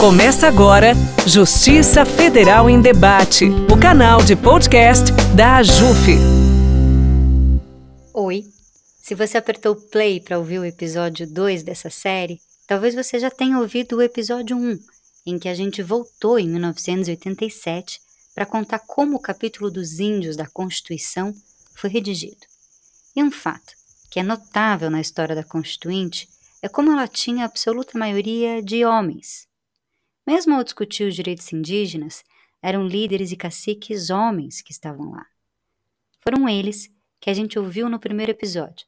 Começa agora Justiça Federal em Debate, o canal de podcast da AJUF. Oi, se você apertou play para ouvir o episódio 2 dessa série, talvez você já tenha ouvido o episódio 1, em que a gente voltou em 1987 para contar como o capítulo dos índios da Constituição foi redigido. E um fato que é notável na história da Constituinte é como ela tinha a absoluta maioria de homens, mesmo ao discutir os direitos indígenas, eram líderes e caciques homens que estavam lá. Foram eles que a gente ouviu no primeiro episódio,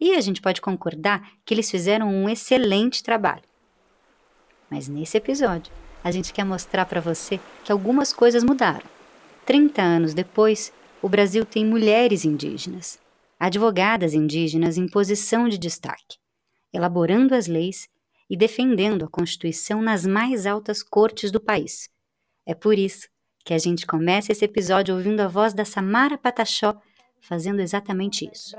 e a gente pode concordar que eles fizeram um excelente trabalho. Mas nesse episódio, a gente quer mostrar para você que algumas coisas mudaram. 30 anos depois, o Brasil tem mulheres indígenas, advogadas indígenas em posição de destaque, elaborando as leis e defendendo a Constituição nas mais altas cortes do país. É por isso que a gente começa esse episódio ouvindo a voz da Samara Pataxó fazendo exatamente isso.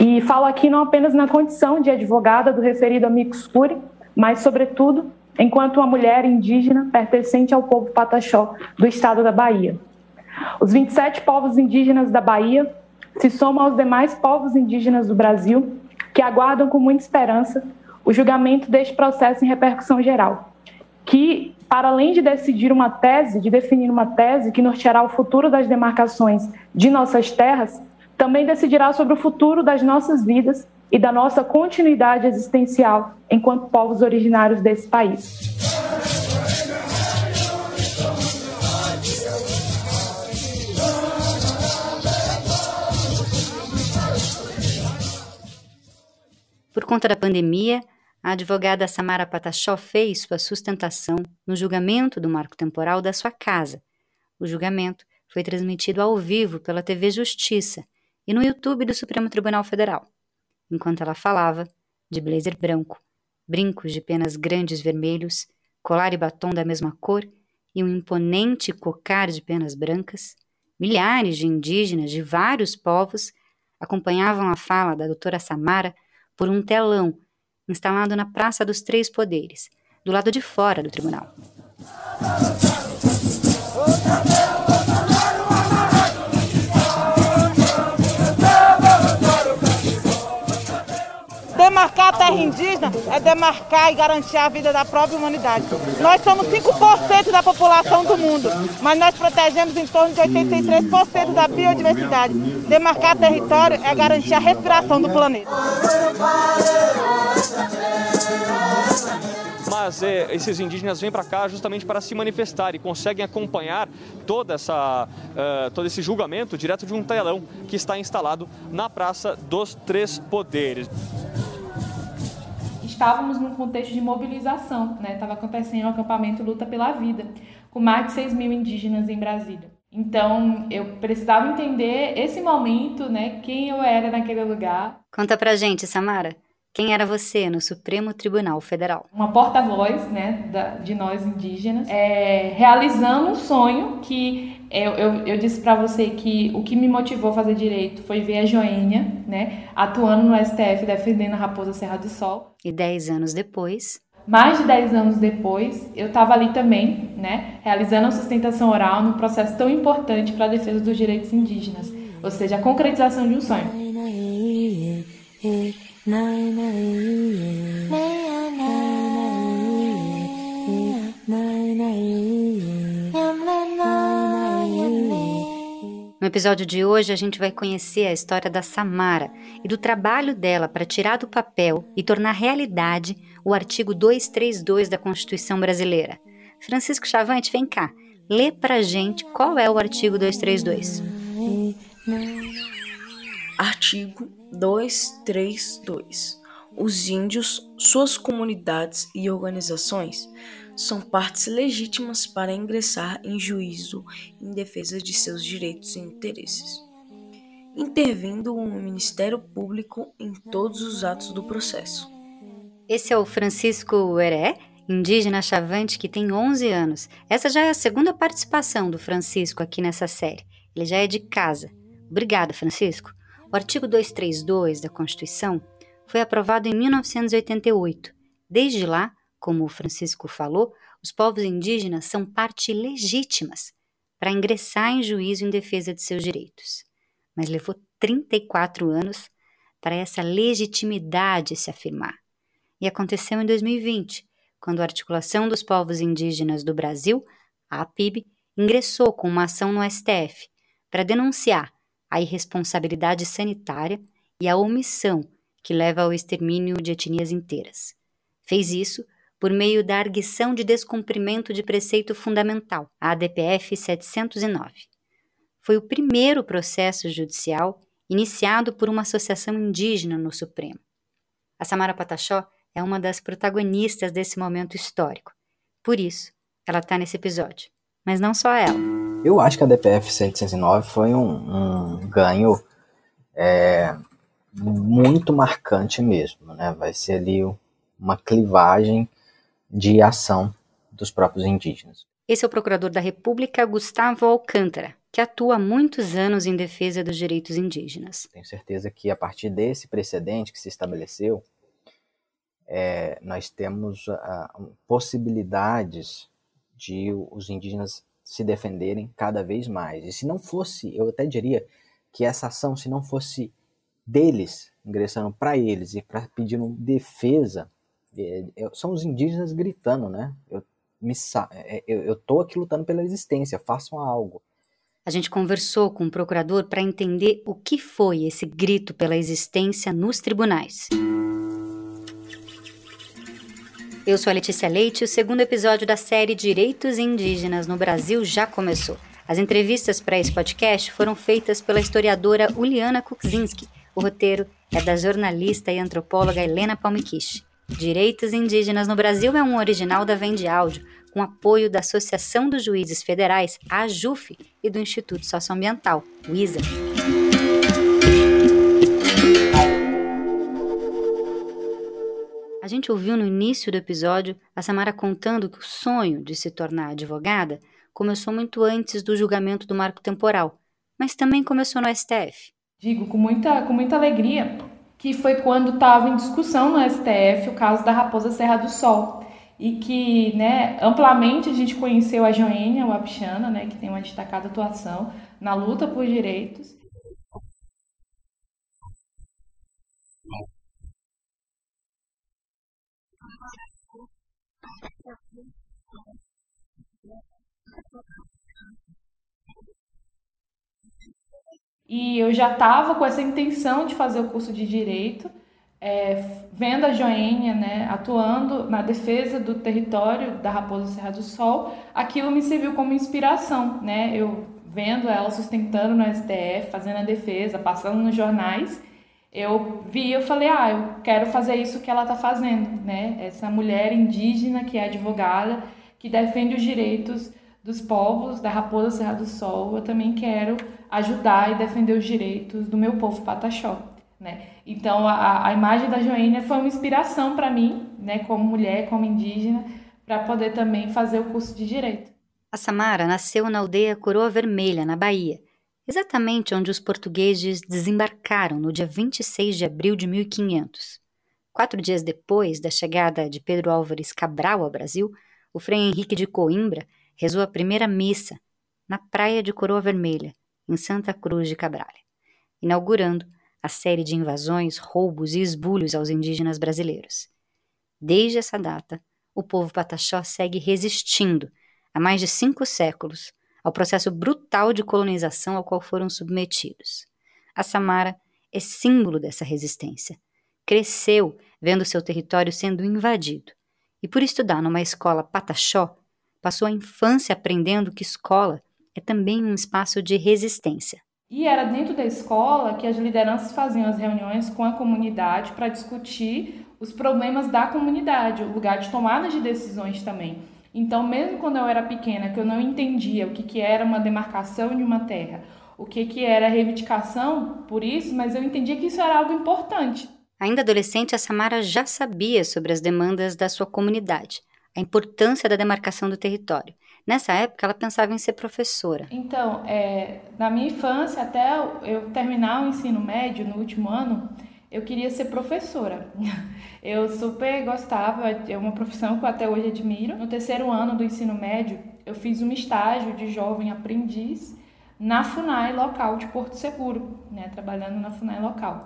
E falo aqui não apenas na condição de advogada do referido amicus curiae, mas, sobretudo, enquanto uma mulher indígena pertencente ao povo Pataxó do estado da Bahia. Os 27 povos indígenas da Bahia se somam aos demais povos indígenas do Brasil, que aguardam com muita esperança o julgamento deste processo em repercussão geral, que, para além de decidir uma tese, de definir uma tese que norteará o futuro das demarcações de nossas terras, também decidirá sobre o futuro das nossas vidas e da nossa continuidade existencial enquanto povos originários desse país. Por conta da pandemia, a advogada Samara Patachó fez sua sustentação no julgamento do marco temporal da sua casa. O julgamento foi transmitido ao vivo pela TV Justiça e no YouTube do Supremo Tribunal Federal. Enquanto ela falava, de blazer branco, brincos de penas grandes vermelhos, colar e batom da mesma cor e um imponente cocar de penas brancas, milhares de indígenas de vários povos acompanhavam a fala da doutora Samara por um telão instalado na Praça dos Três Poderes, do lado de fora do tribunal. Terra indígena é demarcar e garantir a vida da própria humanidade. Nós somos 5% da população do mundo, mas nós protegemos em torno de 83% da biodiversidade. Demarcar território é garantir a respiração do planeta. mas é, esses indígenas vêm para cá justamente para se manifestar e conseguem acompanhar toda essa, uh, todo esse julgamento direto de um telão que está instalado na Praça dos Três Poderes estávamos num contexto de mobilização, né? Estava acontecendo o acampamento Luta pela Vida, com mais de 6 mil indígenas em Brasília. Então, eu precisava entender esse momento, né? Quem eu era naquele lugar. Conta pra gente, Samara. Quem era você no Supremo Tribunal Federal? Uma porta-voz né, da, de nós indígenas, é, realizando um sonho que eu, eu, eu disse para você que o que me motivou a fazer direito foi ver a Joênia né, atuando no STF defendendo a Raposa Serra do Sol. E dez anos depois, mais de 10 anos depois, eu estava ali também, né, realizando a sustentação oral num processo tão importante para a defesa dos direitos indígenas, ou seja, a concretização de um sonho. Episódio de hoje, a gente vai conhecer a história da Samara e do trabalho dela para tirar do papel e tornar realidade o artigo 232 da Constituição Brasileira. Francisco Chavante, vem cá, lê pra gente qual é o artigo 232. Artigo 232. Os índios, suas comunidades e organizações são partes legítimas para ingressar em juízo em defesa de seus direitos e interesses, intervindo o Ministério Público em todos os atos do processo. Esse é o Francisco Ueré, indígena chavante que tem 11 anos. Essa já é a segunda participação do Francisco aqui nessa série. Ele já é de casa. Obrigada, Francisco. O artigo 232 da Constituição foi aprovado em 1988. Desde lá, Como o Francisco falou, os povos indígenas são parte legítimas para ingressar em juízo em defesa de seus direitos. Mas levou 34 anos para essa legitimidade se afirmar. E aconteceu em 2020, quando a Articulação dos Povos Indígenas do Brasil, a APIB, ingressou com uma ação no STF para denunciar a irresponsabilidade sanitária e a omissão que leva ao extermínio de etnias inteiras. Fez isso por meio da arguição de descumprimento de preceito fundamental, a ADPF 709. Foi o primeiro processo judicial iniciado por uma associação indígena no Supremo. A Samara Pataxó é uma das protagonistas desse momento histórico. Por isso, ela está nesse episódio. Mas não só ela. Eu acho que a DPF 709 foi um, um ganho é, muito marcante mesmo. Né? Vai ser ali uma clivagem de ação dos próprios indígenas. Esse é o procurador da República, Gustavo Alcântara, que atua há muitos anos em defesa dos direitos indígenas. Tenho certeza que a partir desse precedente que se estabeleceu, é, nós temos uh, possibilidades de os indígenas se defenderem cada vez mais. E se não fosse, eu até diria que essa ação, se não fosse deles, ingressando para eles e para pedindo defesa, são os indígenas gritando, né? Eu, me, é, eu, eu tô aqui lutando pela existência, façam algo. A gente conversou com o procurador para entender o que foi esse grito pela existência nos tribunais. Eu sou a Letícia Leite e o segundo episódio da série Direitos Indígenas no Brasil já começou. As entrevistas para esse podcast foram feitas pela historiadora Uliana Kukzinski. O roteiro é da jornalista e antropóloga Helena Palmikish. Direitos Indígenas no Brasil é um original da Vende Áudio, com apoio da Associação dos Juízes Federais, a AJUF, e do Instituto Socioambiental, o ISA. A gente ouviu no início do episódio a Samara contando que o sonho de se tornar advogada começou muito antes do julgamento do marco temporal, mas também começou no STF. Digo com muita, com muita alegria que foi quando estava em discussão no STF o caso da Raposa Serra do Sol e que né, amplamente a gente conheceu a Joênia Wapichana, né, que tem uma destacada atuação na luta por direitos. E eu já estava com essa intenção de fazer o curso de Direito, é, vendo a Joênia né, atuando na defesa do território da Raposa Serra do Sol, aquilo me serviu como inspiração. Né? Eu vendo ela sustentando no STF, fazendo a defesa, passando nos jornais, eu vi, eu falei, ah, eu quero fazer isso que ela está fazendo, né? Essa mulher indígena que é advogada, que defende os direitos dos povos da Raposa Serra do Sol, eu também quero ajudar e defender os direitos do meu povo pataxó, né? Então a, a imagem da Joênia foi uma inspiração para mim, né, como mulher, como indígena, para poder também fazer o curso de direito. A Samara nasceu na aldeia Coroa Vermelha, na Bahia, exatamente onde os portugueses desembarcaram no dia 26 de abril de 1500. Quatro dias depois da chegada de Pedro Álvares Cabral ao Brasil, o Frei Henrique de Coimbra rezou a primeira missa na praia de Coroa Vermelha, em Santa Cruz de Cabralha, inaugurando a série de invasões, roubos e esbulhos aos indígenas brasileiros. Desde essa data, o povo pataxó segue resistindo, há mais de cinco séculos, ao processo brutal de colonização ao qual foram submetidos. A Samara é símbolo dessa resistência. Cresceu vendo seu território sendo invadido. E por estudar numa escola pataxó, passou a infância aprendendo que escola é também um espaço de resistência. E era dentro da escola que as lideranças faziam as reuniões com a comunidade para discutir os problemas da comunidade, o lugar de tomada de decisões também. Então, mesmo quando eu era pequena, que eu não entendia o que, que era uma demarcação de uma terra, o que, que era reivindicação por isso, mas eu entendia que isso era algo importante. Ainda adolescente, a Samara já sabia sobre as demandas da sua comunidade, a importância da demarcação do território. Nessa época, ela pensava em ser professora. Então, é, na minha infância, até eu terminar o ensino médio, no último ano, eu queria ser professora. Eu super gostava, é uma profissão que eu até hoje admiro. No terceiro ano do ensino médio, eu fiz um estágio de jovem aprendiz na FUNAI local de Porto Seguro, né, trabalhando na FUNAI local.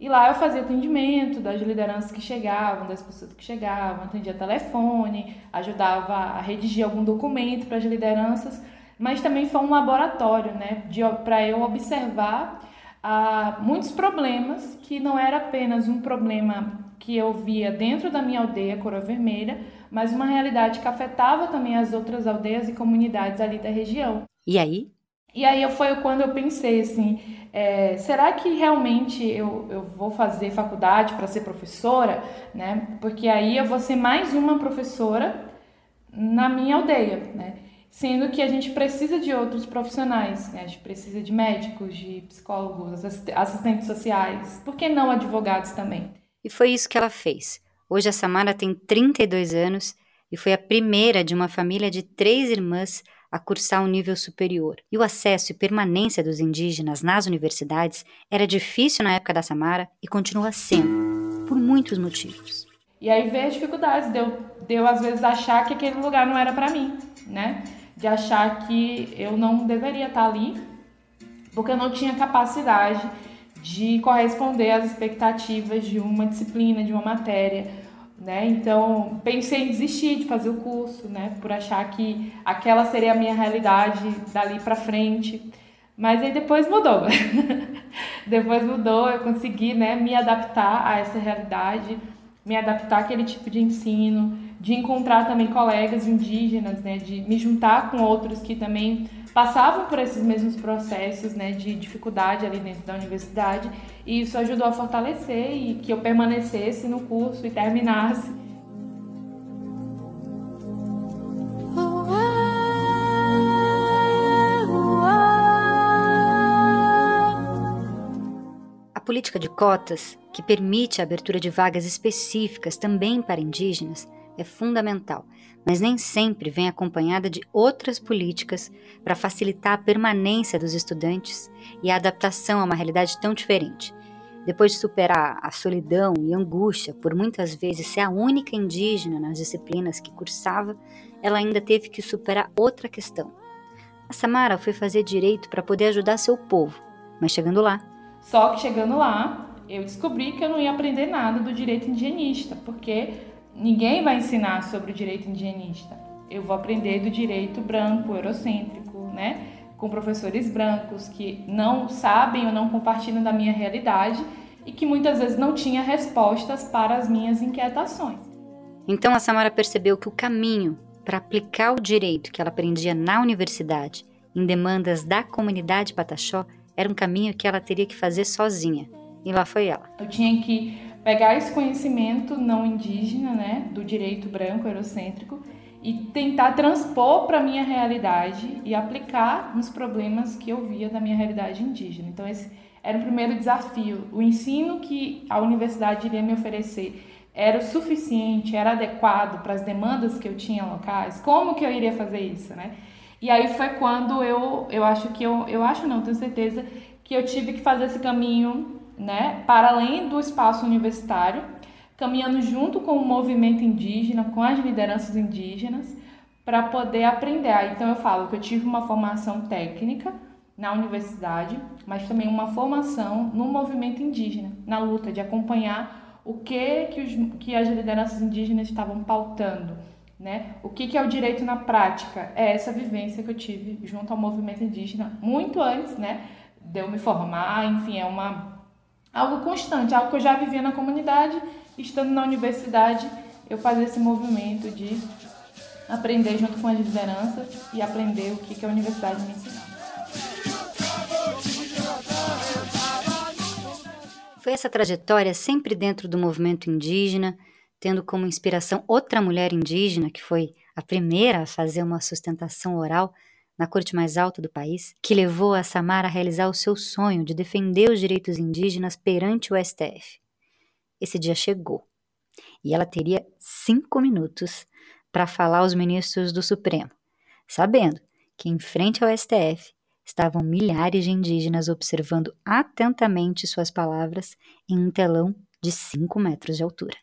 E lá eu fazia atendimento das lideranças que chegavam, das pessoas que chegavam, atendia telefone, ajudava a redigir algum documento para as lideranças, mas também foi um laboratório, né, para eu observar ah, muitos problemas que não era apenas um problema que eu via dentro da minha aldeia Coroa Vermelha, mas uma realidade que afetava também as outras aldeias e comunidades ali da região. E aí? E aí foi quando eu pensei assim, é, será que realmente eu, eu vou fazer faculdade para ser professora, né? Porque aí eu vou ser mais uma professora na minha aldeia, né? Sendo que a gente precisa de outros profissionais, né? A gente precisa de médicos, de psicólogos, assistentes sociais, por que não advogados também? E foi isso que ela fez. Hoje a Samara tem 32 anos e foi a primeira de uma família de três irmãs a cursar um nível superior. E o acesso e permanência dos indígenas nas universidades era difícil na época da Samara e continua sendo, por muitos motivos. E aí veio as dificuldades, deu, deu às vezes achar que aquele lugar não era para mim, né? De achar que eu não deveria estar ali, porque eu não tinha capacidade de corresponder às expectativas de uma disciplina, de uma matéria né? Então, pensei em desistir de fazer o curso, né? Por achar que aquela seria a minha realidade dali para frente. Mas aí depois mudou. depois mudou, eu consegui, né, me adaptar a essa realidade, me adaptar àquele tipo de ensino, de encontrar também colegas indígenas, né, de me juntar com outros que também passavam por esses mesmos processos né, de dificuldade ali dentro da universidade e isso ajudou a fortalecer e que eu permanecesse no curso e terminasse. A política de cotas, que permite a abertura de vagas específicas também para indígenas, é fundamental mas nem sempre vem acompanhada de outras políticas para facilitar a permanência dos estudantes e a adaptação a uma realidade tão diferente. Depois de superar a solidão e angústia por muitas vezes ser a única indígena nas disciplinas que cursava, ela ainda teve que superar outra questão. A Samara foi fazer direito para poder ajudar seu povo, mas chegando lá. Só que chegando lá, eu descobri que eu não ia aprender nada do direito indigenista, porque Ninguém vai ensinar sobre o direito indigenista. Eu vou aprender do direito branco, eurocêntrico, né? Com professores brancos que não sabem ou não compartilham da minha realidade e que muitas vezes não tinha respostas para as minhas inquietações. Então a Samara percebeu que o caminho para aplicar o direito que ela aprendia na universidade em demandas da comunidade Pataxó era um caminho que ela teria que fazer sozinha. E lá foi ela. Eu tinha que pegar esse conhecimento não indígena, né, do direito branco eurocêntrico e tentar transpor para minha realidade e aplicar nos problemas que eu via da minha realidade indígena. Então esse era o primeiro desafio. O ensino que a universidade iria me oferecer era o suficiente, era adequado para as demandas que eu tinha locais? Como que eu iria fazer isso, né? E aí foi quando eu, eu acho que eu, eu acho não, tenho certeza que eu tive que fazer esse caminho né, para além do espaço universitário, caminhando junto com o movimento indígena, com as lideranças indígenas, para poder aprender. Então eu falo que eu tive uma formação técnica na universidade, mas também uma formação no movimento indígena, na luta de acompanhar o que que, os, que as lideranças indígenas estavam pautando, né? O que que é o direito na prática? É essa vivência que eu tive junto ao movimento indígena muito antes, né, de eu me formar, enfim, é uma algo constante, algo que eu já vivia na comunidade, estando na universidade, eu fazia esse movimento de aprender junto com as lideranças e aprender o que, a universidade me ensinava. Foi essa trajetória sempre dentro do movimento indígena, tendo como inspiração outra mulher indígena, que foi a primeira a fazer uma sustentação oral na corte mais alta do país, que levou a Samara a realizar o seu sonho de defender os direitos indígenas perante o STF. Esse dia chegou e ela teria cinco minutos para falar aos ministros do Supremo, sabendo que em frente ao STF estavam milhares de indígenas observando atentamente suas palavras em um telão de 5 metros de altura.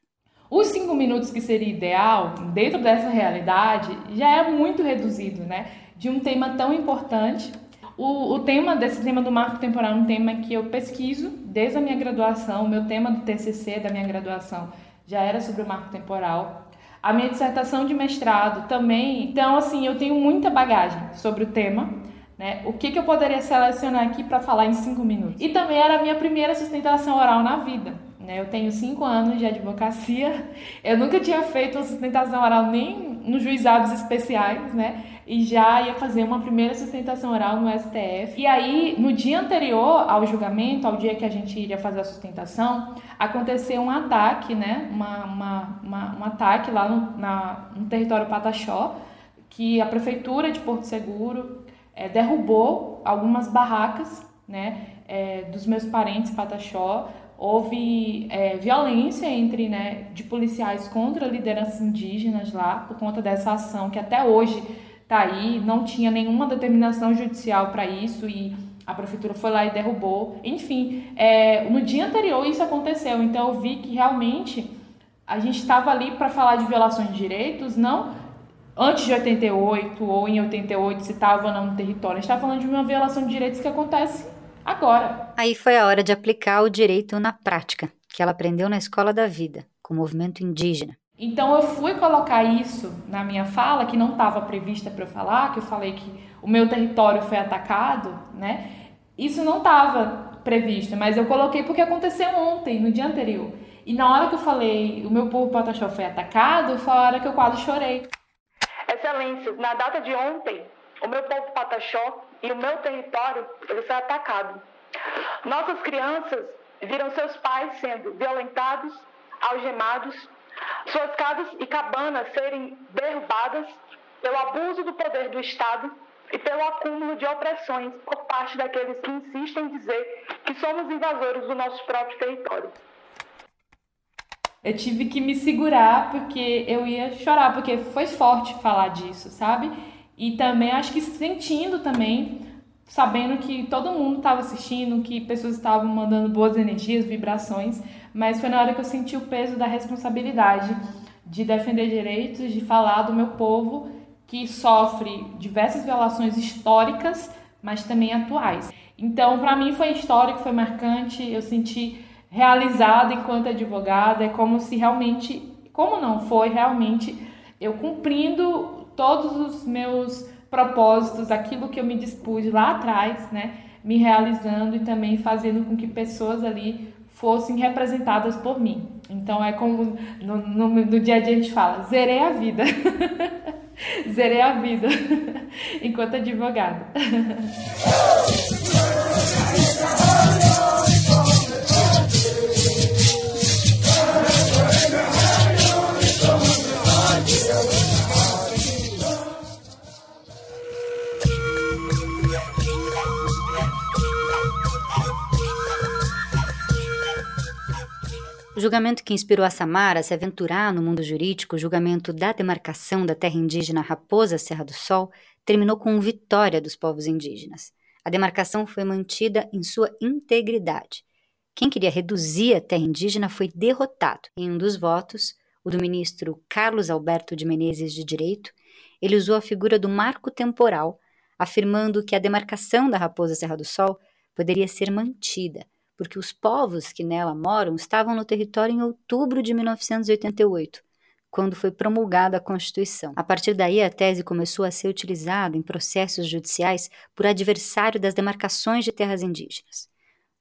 Os cinco minutos que seria ideal, dentro dessa realidade, já é muito reduzido, né? De um tema tão importante. O, o tema desse tema do marco temporal é um tema que eu pesquiso desde a minha graduação. O meu tema do TCC da minha graduação já era sobre o marco temporal. A minha dissertação de mestrado também. Então, assim, eu tenho muita bagagem sobre o tema. Né? O que, que eu poderia selecionar aqui para falar em cinco minutos? E também era a minha primeira sustentação oral na vida. Né? Eu tenho cinco anos de advocacia, eu nunca tinha feito uma sustentação oral nem nos juizados especiais, né? E já ia fazer uma primeira sustentação oral no STF. E aí, no dia anterior ao julgamento, ao dia que a gente iria fazer a sustentação, aconteceu um ataque, né? Uma, uma, uma um ataque lá no, na, no território Pataxó, que a prefeitura de Porto Seguro é, derrubou algumas barracas, né? É, dos meus parentes Pataxó houve é, violência entre né, de policiais contra lideranças indígenas lá por conta dessa ação que até hoje está aí. Não tinha nenhuma determinação judicial para isso e a prefeitura foi lá e derrubou. Enfim é, no dia anterior isso aconteceu. Então eu vi que realmente a gente estava ali para falar de violações de direitos não antes de 88 ou em 88 se estava no território. A gente estava falando de uma violação de direitos que acontece agora. Aí foi a hora de aplicar o direito na prática, que ela aprendeu na escola da vida, com o movimento indígena. Então eu fui colocar isso na minha fala, que não estava prevista para eu falar, que eu falei que o meu território foi atacado, né? Isso não estava previsto, mas eu coloquei porque aconteceu ontem, no dia anterior. E na hora que eu falei o meu povo Pataxó foi atacado, foi a hora que eu quase chorei. Excelência, na data de ontem, o meu povo Pataxó e o meu território ele foi atacado. Nossas crianças viram seus pais sendo violentados, algemados, suas casas e cabanas serem derrubadas pelo abuso do poder do Estado e pelo acúmulo de opressões por parte daqueles que insistem em dizer que somos invasores do nosso próprio território. Eu tive que me segurar porque eu ia chorar, porque foi forte falar disso, sabe? E também acho que sentindo também, sabendo que todo mundo estava assistindo, que pessoas estavam mandando boas energias, vibrações, mas foi na hora que eu senti o peso da responsabilidade de defender direitos, de falar do meu povo que sofre diversas violações históricas, mas também atuais. Então, para mim foi histórico, foi marcante, eu senti realizada enquanto advogada, é como se realmente, como não foi realmente eu cumprindo todos os meus propósitos, aquilo que eu me dispus lá atrás, né, me realizando e também fazendo com que pessoas ali fossem representadas por mim. Então é como no, no, no dia a dia a gente fala, zerei a vida. zerei a vida enquanto advogada. O julgamento que inspirou a Samara a se aventurar no mundo jurídico, o julgamento da demarcação da terra indígena Raposa Serra do Sol, terminou com vitória dos povos indígenas. A demarcação foi mantida em sua integridade. Quem queria reduzir a terra indígena foi derrotado. Em um dos votos, o do ministro Carlos Alberto de Menezes de Direito, ele usou a figura do marco temporal, afirmando que a demarcação da Raposa Serra do Sol poderia ser mantida porque os povos que nela moram estavam no território em outubro de 1988, quando foi promulgada a Constituição. A partir daí, a tese começou a ser utilizada em processos judiciais por adversário das demarcações de terras indígenas.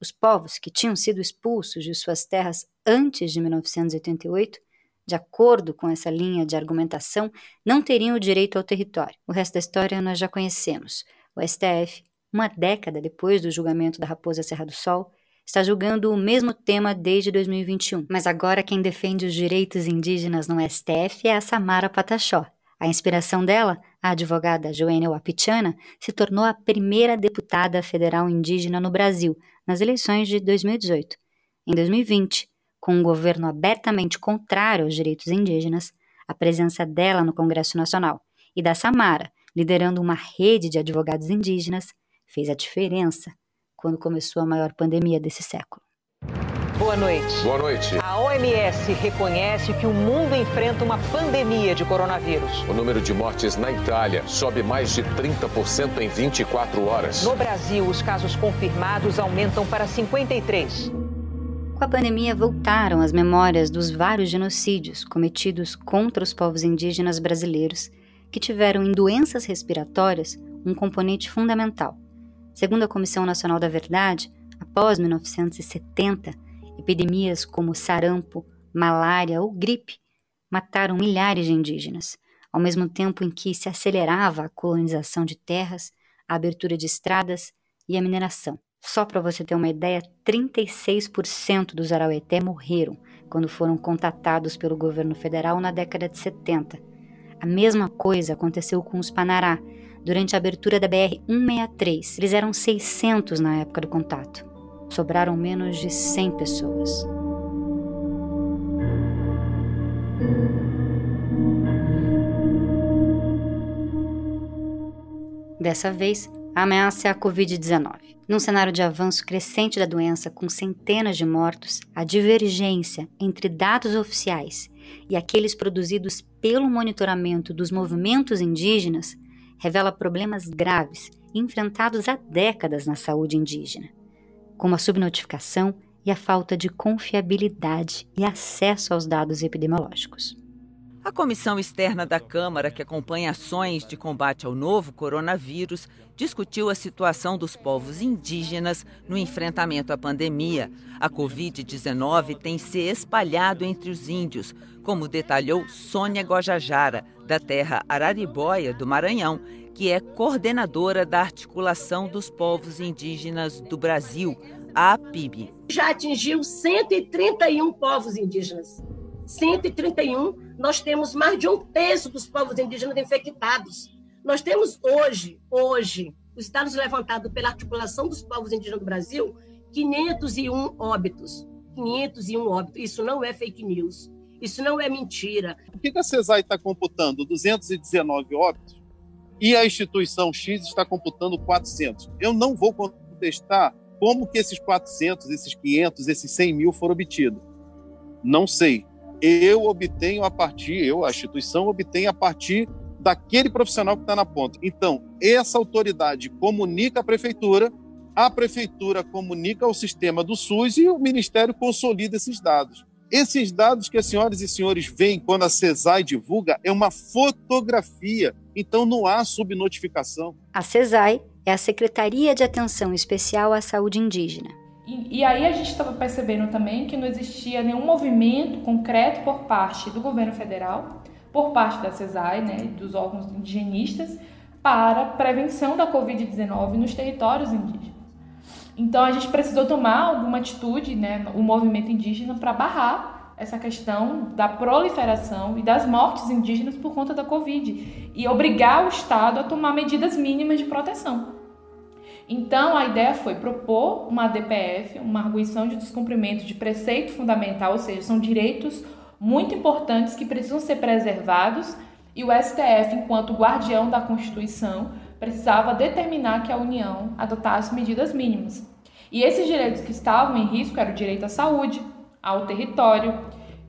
Os povos que tinham sido expulsos de suas terras antes de 1988 de acordo com essa linha de argumentação, não teriam o direito ao território. O resto da história nós já conhecemos. O STF, uma década depois do julgamento da Raposa Serra do Sol, está julgando o mesmo tema desde 2021. Mas agora quem defende os direitos indígenas no STF é a Samara Pataxó. A inspiração dela, a advogada Joênia Wapichana, se tornou a primeira deputada federal indígena no Brasil nas eleições de 2018. Em 2020, com um governo abertamente contrário aos direitos indígenas, a presença dela no Congresso Nacional e da Samara, liderando uma rede de advogados indígenas, fez a diferença quando começou a maior pandemia desse século. Boa noite. Boa noite. A OMS reconhece que o mundo enfrenta uma pandemia de coronavírus. O número de mortes na Itália sobe mais de 30% em 24 horas. No Brasil, os casos confirmados aumentam para 53. Com a pandemia, voltaram as memórias dos vários genocídios cometidos contra os povos indígenas brasileiros, que tiveram em doenças respiratórias um componente fundamental. Segundo a Comissão Nacional da Verdade, após 1970, Epidemias como sarampo, malária ou gripe mataram milhares de indígenas, ao mesmo tempo em que se acelerava a colonização de terras, a abertura de estradas e a mineração. Só para você ter uma ideia, 36% dos araueté morreram quando foram contatados pelo governo federal na década de 70. A mesma coisa aconteceu com os Panará, durante a abertura da BR-163. Eles eram 600 na época do contato sobraram menos de 100 pessoas. Dessa vez, a ameaça é a Covid-19. Num cenário de avanço crescente da doença, com centenas de mortos, a divergência entre dados oficiais e aqueles produzidos pelo monitoramento dos movimentos indígenas revela problemas graves enfrentados há décadas na saúde indígena como a subnotificação e a falta de confiabilidade e acesso aos dados epidemiológicos. A comissão externa da Câmara, que acompanha ações de combate ao novo coronavírus, discutiu a situação dos povos indígenas no enfrentamento à pandemia. A Covid-19 tem se espalhado entre os índios, como detalhou Sônia Gojajara, da terra Araribóia, do Maranhão, que é coordenadora da Articulação dos Povos Indígenas do Brasil, a APIB. Já atingiu 131 povos indígenas. 131, nós temos mais de um terço dos povos indígenas infectados. Nós temos hoje, hoje, os dados levantados pela Articulação dos Povos Indígenas do Brasil, 501 óbitos. 501 óbitos. Isso não é fake news. Isso não é mentira. Por que a CESAI está computando 219 óbitos e a instituição X está computando 400. Eu não vou contestar como que esses 400, esses 500, esses 100 mil foram obtidos. Não sei. Eu obtenho a partir, eu, a instituição, obtenho a partir daquele profissional que está na ponta. Então, essa autoridade comunica à prefeitura, a prefeitura comunica ao sistema do SUS e o Ministério consolida esses dados. Esses dados que as senhoras e senhores veem quando a CESAI divulga é uma fotografia, então não há subnotificação. A CESAI é a Secretaria de Atenção Especial à Saúde Indígena. E, e aí a gente estava percebendo também que não existia nenhum movimento concreto por parte do governo federal, por parte da CESAI, né, dos órgãos indigenistas, para prevenção da Covid-19 nos territórios indígenas. Então a gente precisou tomar alguma atitude, né, o movimento indígena, para barrar essa questão da proliferação e das mortes indígenas por conta da Covid e obrigar o Estado a tomar medidas mínimas de proteção. Então a ideia foi propor uma DPF, uma arguição de descumprimento de preceito fundamental, ou seja, são direitos muito importantes que precisam ser preservados e o STF, enquanto guardião da Constituição, precisava determinar que a União adotasse medidas mínimas. E esses direitos que estavam em risco eram o direito à saúde, ao território,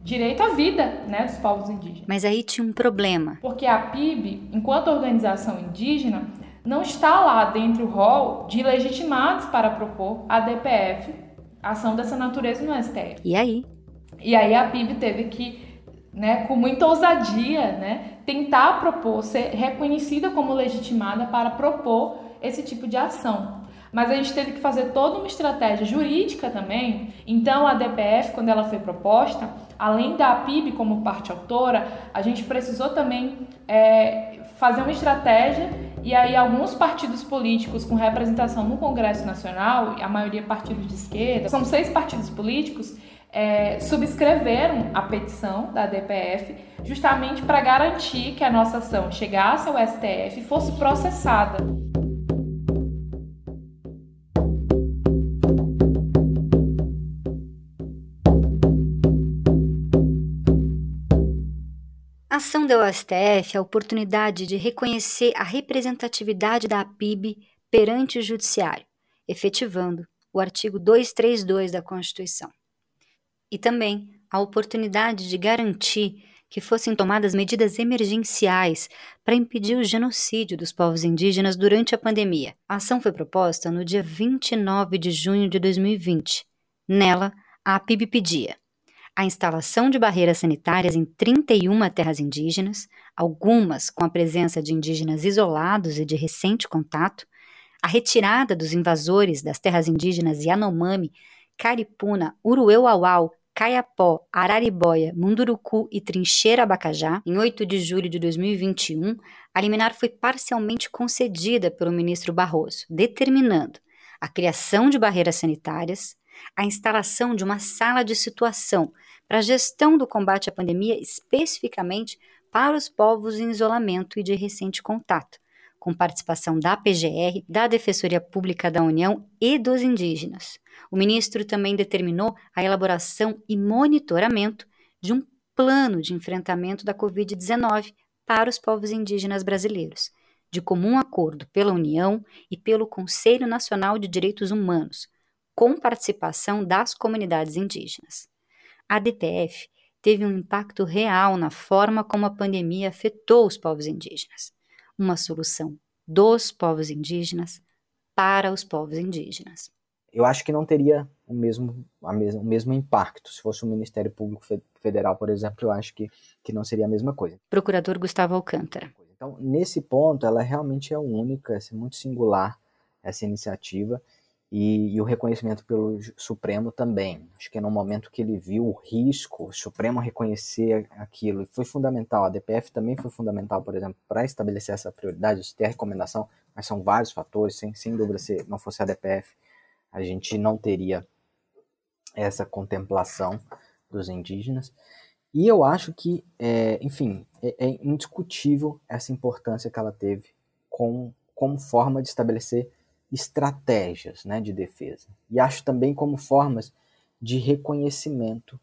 direito à vida né, dos povos indígenas. Mas aí tinha um problema. Porque a PIB, enquanto organização indígena, não está lá dentro do rol de legitimados para propor a DPF, ação dessa natureza no STF. E aí? E aí a PIB teve que né, com muita ousadia, né, tentar propor, ser reconhecida como legitimada para propor esse tipo de ação. Mas a gente teve que fazer toda uma estratégia jurídica também. Então, a DPF, quando ela foi proposta, além da PIB como parte autora, a gente precisou também é, fazer uma estratégia e aí alguns partidos políticos com representação no Congresso Nacional, a maioria partidos de esquerda, são seis partidos políticos, é, subscreveram a petição da DPF justamente para garantir que a nossa ação chegasse ao STF e fosse processada. A ação deu ao STF a oportunidade de reconhecer a representatividade da PIB perante o Judiciário, efetivando o artigo 232 da Constituição. E também a oportunidade de garantir que fossem tomadas medidas emergenciais para impedir o genocídio dos povos indígenas durante a pandemia. A ação foi proposta no dia 29 de junho de 2020. Nela, a APIB pedia a instalação de barreiras sanitárias em 31 terras indígenas, algumas com a presença de indígenas isolados e de recente contato, a retirada dos invasores das terras indígenas Yanomami, Caripuna, Urueu-Auau, Caiapó, Araribóia, Munduruku e Trincheira Abacajá, em 8 de julho de 2021, a liminar foi parcialmente concedida pelo ministro Barroso, determinando a criação de barreiras sanitárias, a instalação de uma sala de situação para a gestão do combate à pandemia, especificamente para os povos em isolamento e de recente contato, com participação da PGR, da Defensoria Pública da União e dos indígenas. O ministro também determinou a elaboração e monitoramento de um plano de enfrentamento da Covid-19 para os povos indígenas brasileiros, de comum acordo pela União e pelo Conselho Nacional de Direitos Humanos, com participação das comunidades indígenas. A DPF teve um impacto real na forma como a pandemia afetou os povos indígenas. Uma solução dos povos indígenas para os povos indígenas eu acho que não teria o mesmo, mesma, o mesmo impacto. Se fosse o Ministério Público Federal, por exemplo, eu acho que, que não seria a mesma coisa. Procurador Gustavo Alcântara. Então, nesse ponto, ela realmente é única, é muito singular essa iniciativa e, e, o reconhecimento pelo Supremo também. Acho que no momento que ele viu o risco, o Supremo reconhecer aquilo, foi fundamental. A DPF também foi fundamental, por exemplo, para estabelecer essa prioridade, ter a recomendação, mas são vários fatores, sem, sem dúvida, se não fosse a DPF, a gente não teria essa contemplação dos indígenas. E eu acho que, é, enfim, é, é, indiscutível essa importância que ela teve com, como forma de estabelecer estratégias né, de defesa. E acho também como formas de reconhecimento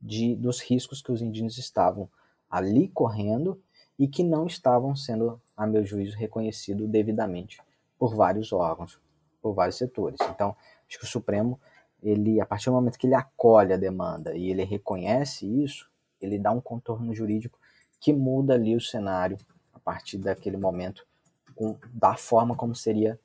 de, dos riscos que os indígenas estavam ali correndo e que não estavam sendo, a meu juízo, reconhecidos devidamente por vários órgãos, por vários setores. Então, acho que o Supremo, ele, a partir do momento que ele acolhe a demanda e ele reconhece isso, ele dá um contorno jurídico que muda ali o cenário a partir daquele momento, com, da forma como seria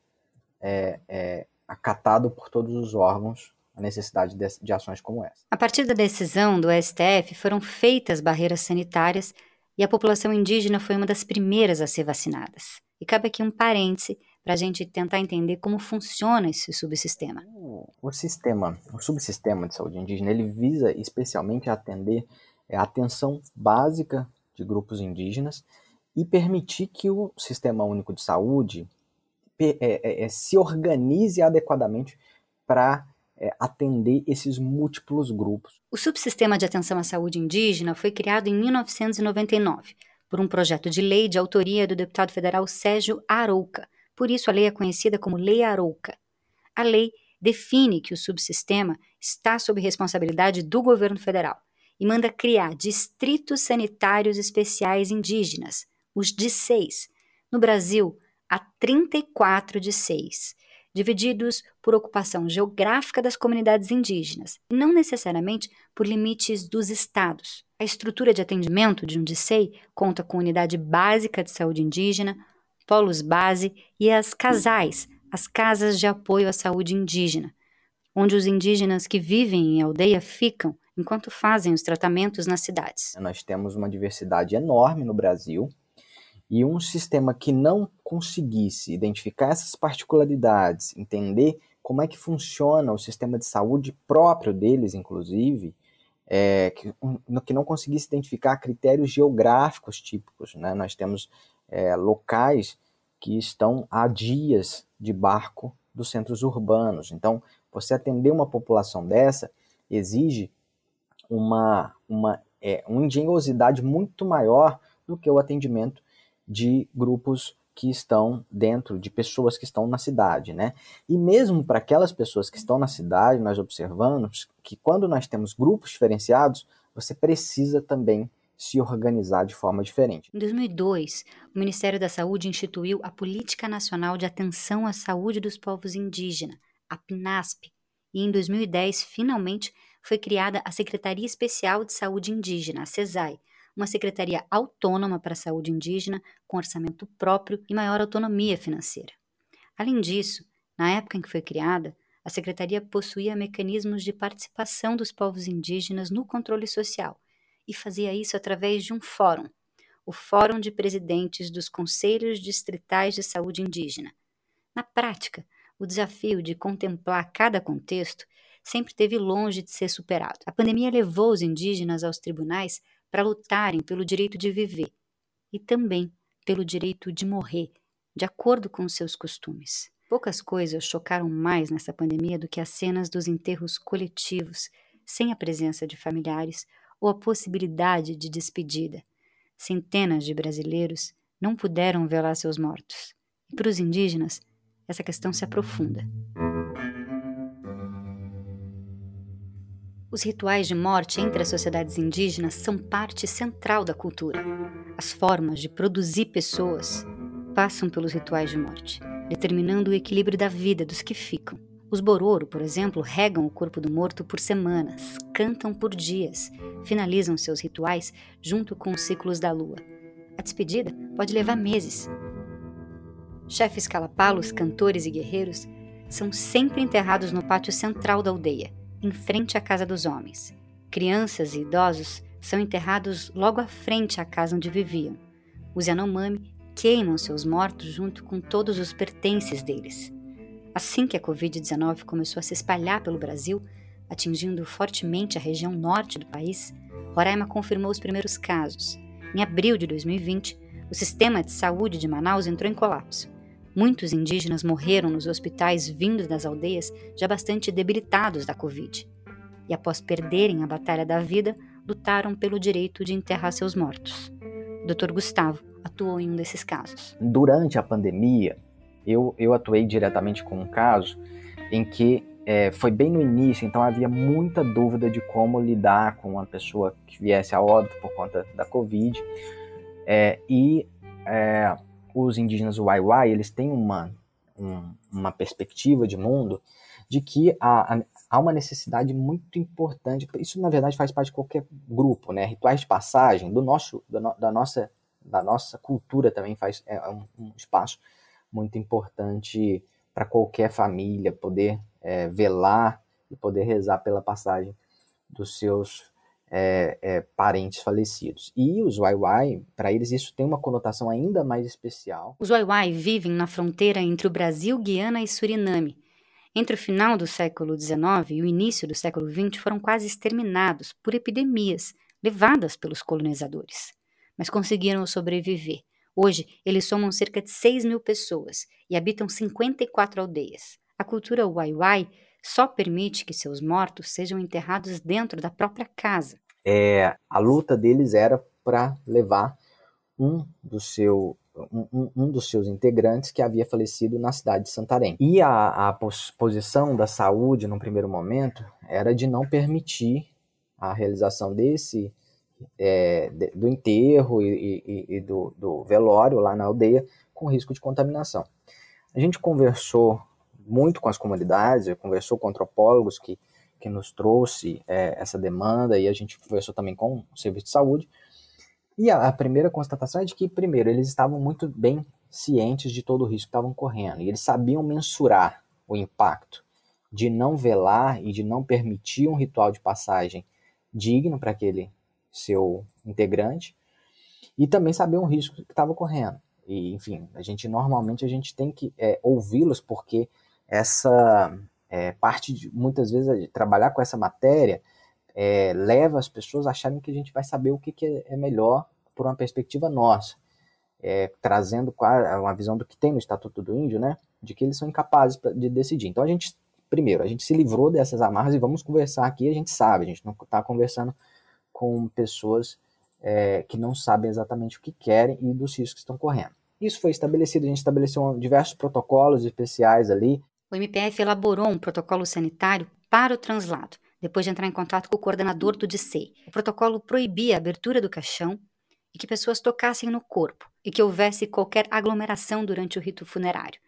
é, é, acatado por todos os órgãos a necessidade de, de ações como essa. A partir da decisão do STF, foram feitas barreiras sanitárias e a população indígena foi uma das primeiras a ser vacinadas. E cabe aqui um parêntese para a gente tentar entender como funciona esse subsistema. O sistema, o subsistema de saúde indígena, ele visa especialmente atender é, a atenção básica de grupos indígenas e permitir que o Sistema Único de Saúde é, é, é, se organize adequadamente para é, atender esses múltiplos grupos. O Subsistema de Atenção à Saúde Indígena foi criado em 1999 por um projeto de lei de autoria do deputado federal Sérgio Arouca, por isso, a lei é conhecida como Lei Arouca. A lei define que o subsistema está sob responsabilidade do governo federal e manda criar distritos sanitários especiais indígenas, os DICEIs. No Brasil, há 34 DICEIs, divididos por ocupação geográfica das comunidades indígenas, não necessariamente por limites dos estados. A estrutura de atendimento de um DICEI conta com unidade básica de saúde indígena, polos base e as casais, as casas de apoio à saúde indígena, onde os indígenas que vivem em aldeia ficam enquanto fazem os tratamentos nas cidades. Nós temos uma diversidade enorme no Brasil e um sistema que não conseguisse identificar essas particularidades, entender como é que funciona o sistema de saúde próprio deles, inclusive, é, que, que não conseguisse identificar critérios geográficos típicos. Né? Nós temos é, locais que estão a dias de barco dos centros urbanos. Então, você atender uma população dessa exige uma, uma, é, uma engenhosidade muito maior do que o atendimento de grupos que estão dentro, de pessoas que estão na cidade, né? E mesmo para aquelas pessoas que estão na cidade, nós observamos que quando nós temos grupos diferenciados, você precisa também se organizar de forma diferente. Em 2002, o Ministério da Saúde instituiu a Política Nacional de Atenção à Saúde dos Povos Indígenas, a PNASP, e em 2010, finalmente, foi criada a Secretaria Especial de Saúde Indígena, a CESAI, uma secretaria autônoma para a saúde indígena, com orçamento próprio e maior autonomia financeira. Além disso, na época em que foi criada, a secretaria possuía mecanismos de participação dos povos indígenas no controle social e fazia isso através de um fórum, o Fórum de Presidentes dos Conselhos Distritais de Saúde Indígena. Na prática, o desafio de contemplar cada contexto sempre teve longe de ser superado. A pandemia levou os indígenas aos tribunais para lutarem pelo direito de viver e também pelo direito de morrer, de acordo com seus costumes. Poucas coisas chocaram mais nessa pandemia do que as cenas dos enterros coletivos, sem a presença de familiares ou a possibilidade de despedida. Centenas de brasileiros não puderam velar seus mortos. E para os indígenas, essa questão se aprofunda. Os rituais de morte entre as sociedades indígenas são parte central da cultura. As formas de produzir pessoas passam pelos rituais de morte, determinando o equilíbrio da vida dos que ficam. Os Bororo, por exemplo, regam o corpo do morto por semanas, cantam por dias, finalizam seus rituais junto com os ciclos da lua. A despedida pode levar meses. Chefes calapalos, cantores e guerreiros são sempre enterrados no pátio central da aldeia, em frente à casa dos homens. Crianças e idosos são enterrados logo à frente à casa onde viviam. Os Yanomami queimam seus mortos junto com todos os pertences deles. Assim que a Covid-19 começou a se espalhar pelo Brasil, atingindo fortemente a região norte do país, Roraima confirmou os primeiros casos. Em abril de 2020, o sistema de saúde de Manaus entrou em colapso. Muitos indígenas morreram nos hospitais vindos das aldeias já bastante debilitados da Covid. E após perderem a batalha da vida, lutaram pelo direito de enterrar seus mortos. Dr. Gustavo atuou em um desses casos. Durante a pandemia, eu, eu atuei diretamente com um caso em que é, foi bem no início, então havia muita dúvida de como lidar com uma pessoa que viesse a óbito por conta da Covid. É, e é, os indígenas Waiwai, eles têm uma, um, uma perspectiva de mundo de que há, há uma necessidade muito importante, isso na verdade faz parte de qualquer grupo, né? Rituais de passagem do nosso, da, no, da nossa, da nossa cultura também faz é um, um espaço muito importante para qualquer família poder é, velar e poder rezar pela passagem dos seus é, é, parentes falecidos. E os Waiwai, para eles isso tem uma conotação ainda mais especial. Os Waiwai vivem na fronteira entre o Brasil, Guiana e Suriname. Entre o final do século XIX e o início do século XX foram quase exterminados por epidemias levadas pelos colonizadores, mas conseguiram sobreviver Hoje, eles somam cerca de 6 mil pessoas e habitam 54 aldeias. A cultura Waiwai só permite que seus mortos sejam enterrados dentro da própria casa. É, a luta deles era para levar um do seu um, um, dos seus integrantes que havia falecido na cidade de Santarém. E a, a posição da saúde, no primeiro momento, era de não permitir a realização desse é, do enterro e, e, e do, do, velório lá na aldeia com risco de contaminação. A gente conversou muito com as comunidades, conversou com antropólogos que, que nos trouxe é, essa demanda e a gente conversou também com o serviço de saúde. E a, a primeira constatação é de que, primeiro, eles estavam muito bem cientes de todo o risco que estavam correndo e eles sabiam mensurar o impacto de não velar e de não permitir um ritual de passagem digno para aquele seu integrante e também saber um risco que estava correndo. E, enfim, a gente normalmente a gente tem que é, ouvi-los porque essa é, parte de muitas vezes trabalhar com essa matéria é, leva as pessoas a acharem que a gente vai saber o que, que é, é melhor por uma perspectiva nossa, é, trazendo uma visão do que tem no Estatuto do Índio, né, de que eles são incapazes de decidir. Então a gente, primeiro, a gente se livrou dessas amarras e vamos conversar aqui. A gente sabe, a gente não está conversando com pessoas é, que não sabem exatamente o que querem e dos riscos que estão correndo. Isso foi estabelecido, a gente estabeleceu diversos protocolos especiais ali. O MPF elaborou um protocolo sanitário para o translado, depois de entrar em contato com o coordenador do DICEI. O protocolo proibia a abertura do caixão e que pessoas tocassem no corpo e que houvesse qualquer aglomeração durante o rito funerário.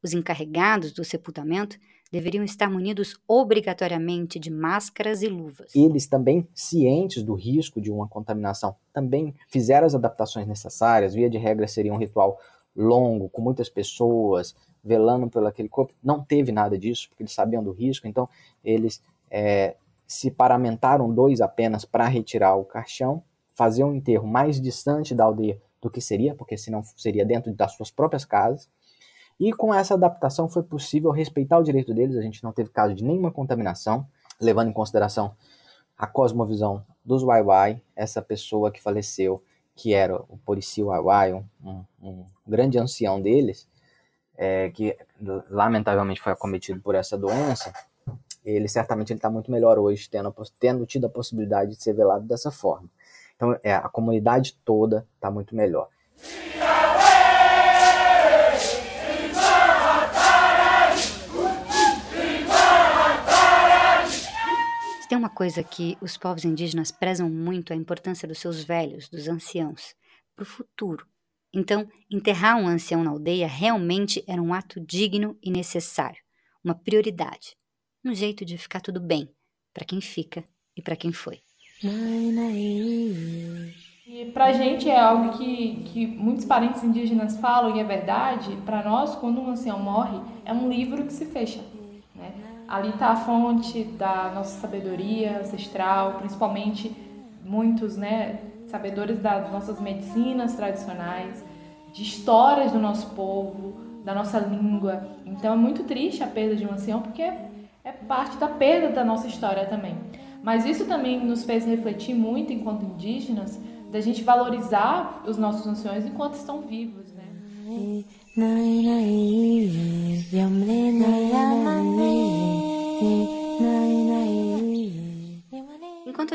Os encarregados do sepultamento deveriam estar munidos obrigatoriamente de máscaras e luvas. Eles também, cientes do risco de uma contaminação, também fizeram as adaptações necessárias. Via de regra, seria um ritual longo, com muitas pessoas velando pelo aquele corpo. Não teve nada disso, porque eles sabiam do risco, então eles é, se paramentaram dois apenas para retirar o caixão, fazer um enterro mais distante da aldeia do que seria, porque senão seria dentro das suas próprias casas. E com essa adaptação foi possível respeitar o direito deles, a gente não teve caso de nenhuma contaminação, levando em consideração a cosmovisão dos Waiwai, essa pessoa que faleceu, que era o Porici Waiwai, um, um grande ancião deles, é, que lamentavelmente foi acometido por essa doença, ele certamente está muito melhor hoje, tendo, tendo tido a possibilidade de ser velado dessa forma. Então, é, a comunidade toda está muito melhor. tem uma coisa que os povos indígenas prezam muito a importância dos seus velhos, dos anciãos, para o futuro. Então, enterrar um ancião na aldeia realmente era um ato digno e necessário, uma prioridade, um jeito de ficar tudo bem para quem fica e para quem foi. E para a gente é algo que, que muitos parentes indígenas falam e é verdade. Para nós, quando um ancião morre, é um livro que se fecha. Né? Ali está a fonte da nossa sabedoria ancestral, principalmente muitos né, sabedores das nossas medicinas tradicionais, de histórias do nosso povo, da nossa língua. Então é muito triste a perda de um ancião porque é parte da perda da nossa história também. Mas isso também nos fez refletir muito enquanto indígenas da gente valorizar os nossos anciões enquanto estão vivos, né?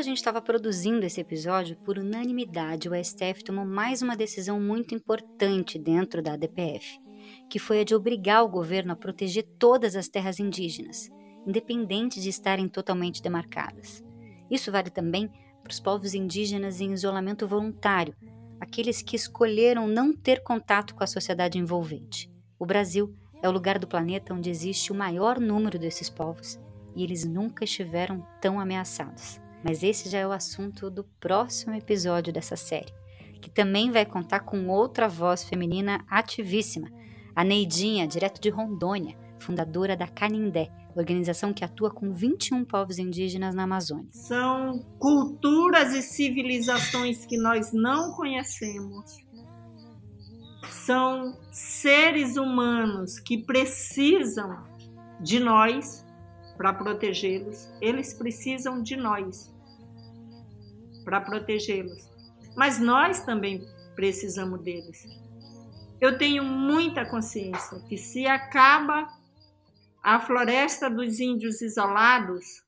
Gente estava produzindo esse episódio, por unanimidade, o STF tomou mais uma decisão muito importante dentro da ADPF, que foi a de obrigar o governo a proteger todas as terras indígenas, independente de estarem totalmente demarcadas. Isso vale também para os povos indígenas em isolamento voluntário, aqueles que escolheram não ter contato com a sociedade envolvente. O Brasil é o lugar do planeta onde existe o maior número desses povos e eles nunca estiveram tão ameaçados. Mas esse já é o assunto do próximo episódio dessa série, que também vai contar com outra voz feminina ativíssima, a Neidinha, direto de Rondônia, fundadora da Canindé, organização que atua com 21 povos indígenas na Amazônia. São culturas e civilizações que nós não conhecemos. São seres humanos que precisam de nós para protegê-los. Eles precisam de nós para protegê-los. Mas nós também precisamos deles. Eu tenho muita consciência que se acaba a floresta dos índios isolados,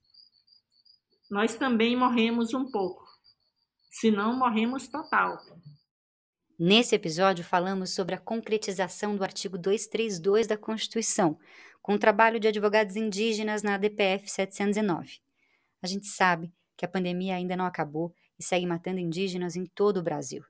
nós também morremos um pouco. Se não, morremos total. Nesse episódio, falamos sobre a concretização do artigo 232 da Constituição, com o trabalho de advogados indígenas na ADPF 709. A gente sabe que a pandemia ainda não acabou e segue matando indígenas em todo o Brasil.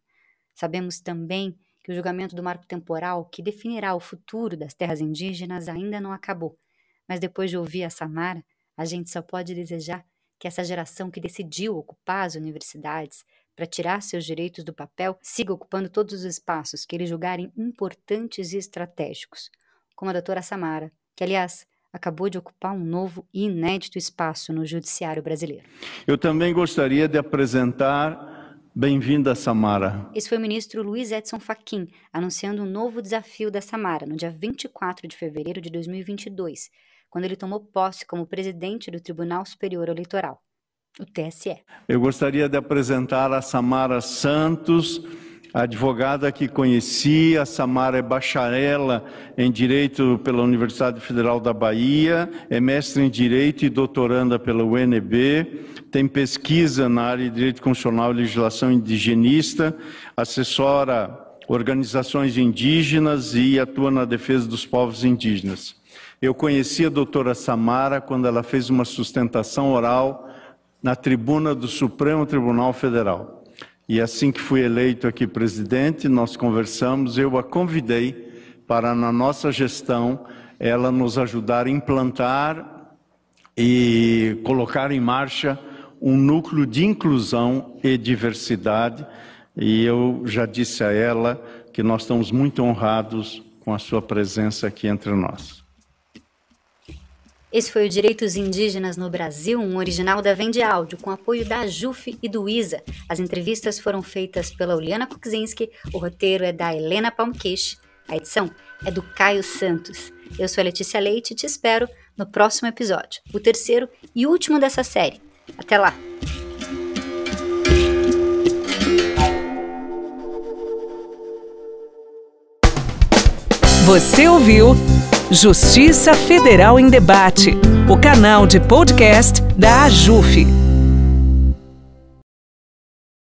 Sabemos também que o julgamento do marco temporal que definirá o futuro das terras indígenas ainda não acabou. Mas depois de ouvir a Samara, a gente só pode desejar que essa geração que decidiu ocupar as universidades para tirar seus direitos do papel siga ocupando todos os espaços que eles julgarem importantes e estratégicos, como a doutora Samara, que, aliás, acabou de ocupar um novo e inédito espaço no judiciário brasileiro. Eu também gostaria de apresentar Bem-vinda, Samara. Esse foi o ministro Luiz Edson Fachin anunciando um novo desafio da Samara no dia 24 de fevereiro de 2022, quando ele tomou posse como presidente do Tribunal Superior Eleitoral, o TSE. Eu gostaria de apresentar a Samara Santos advogada que conheci, a Samara é bacharela em Direito pela Universidade Federal da Bahia, é mestre em Direito e doutoranda pela UNB, tem pesquisa na área de Direito Constitucional e Legislação Indigenista, assessora organizações indígenas e atua na defesa dos povos indígenas. Eu conheci a doutora Samara quando ela fez uma sustentação oral na tribuna do Supremo Tribunal Federal. E assim que fui eleito aqui presidente, nós conversamos, eu a convidei para, na nossa gestão, ela nos ajudar a implantar e colocar em marcha um núcleo de inclusão e diversidade. E eu já disse a ela que nós estamos muito honrados com a sua presença aqui entre nós. Esse foi o Direitos Indígenas no Brasil, um original da Vende Áudio, com apoio da JUF e do ISA. As entrevistas foram feitas pela Uliana Kukzinski, o roteiro é da Helena Palmquist, a edição é do Caio Santos. Eu sou a Letícia Leite e te espero no próximo episódio, o terceiro e último dessa série. Até lá! Você ouviu Justiça Federal em Debate, o canal de podcast da AJUF.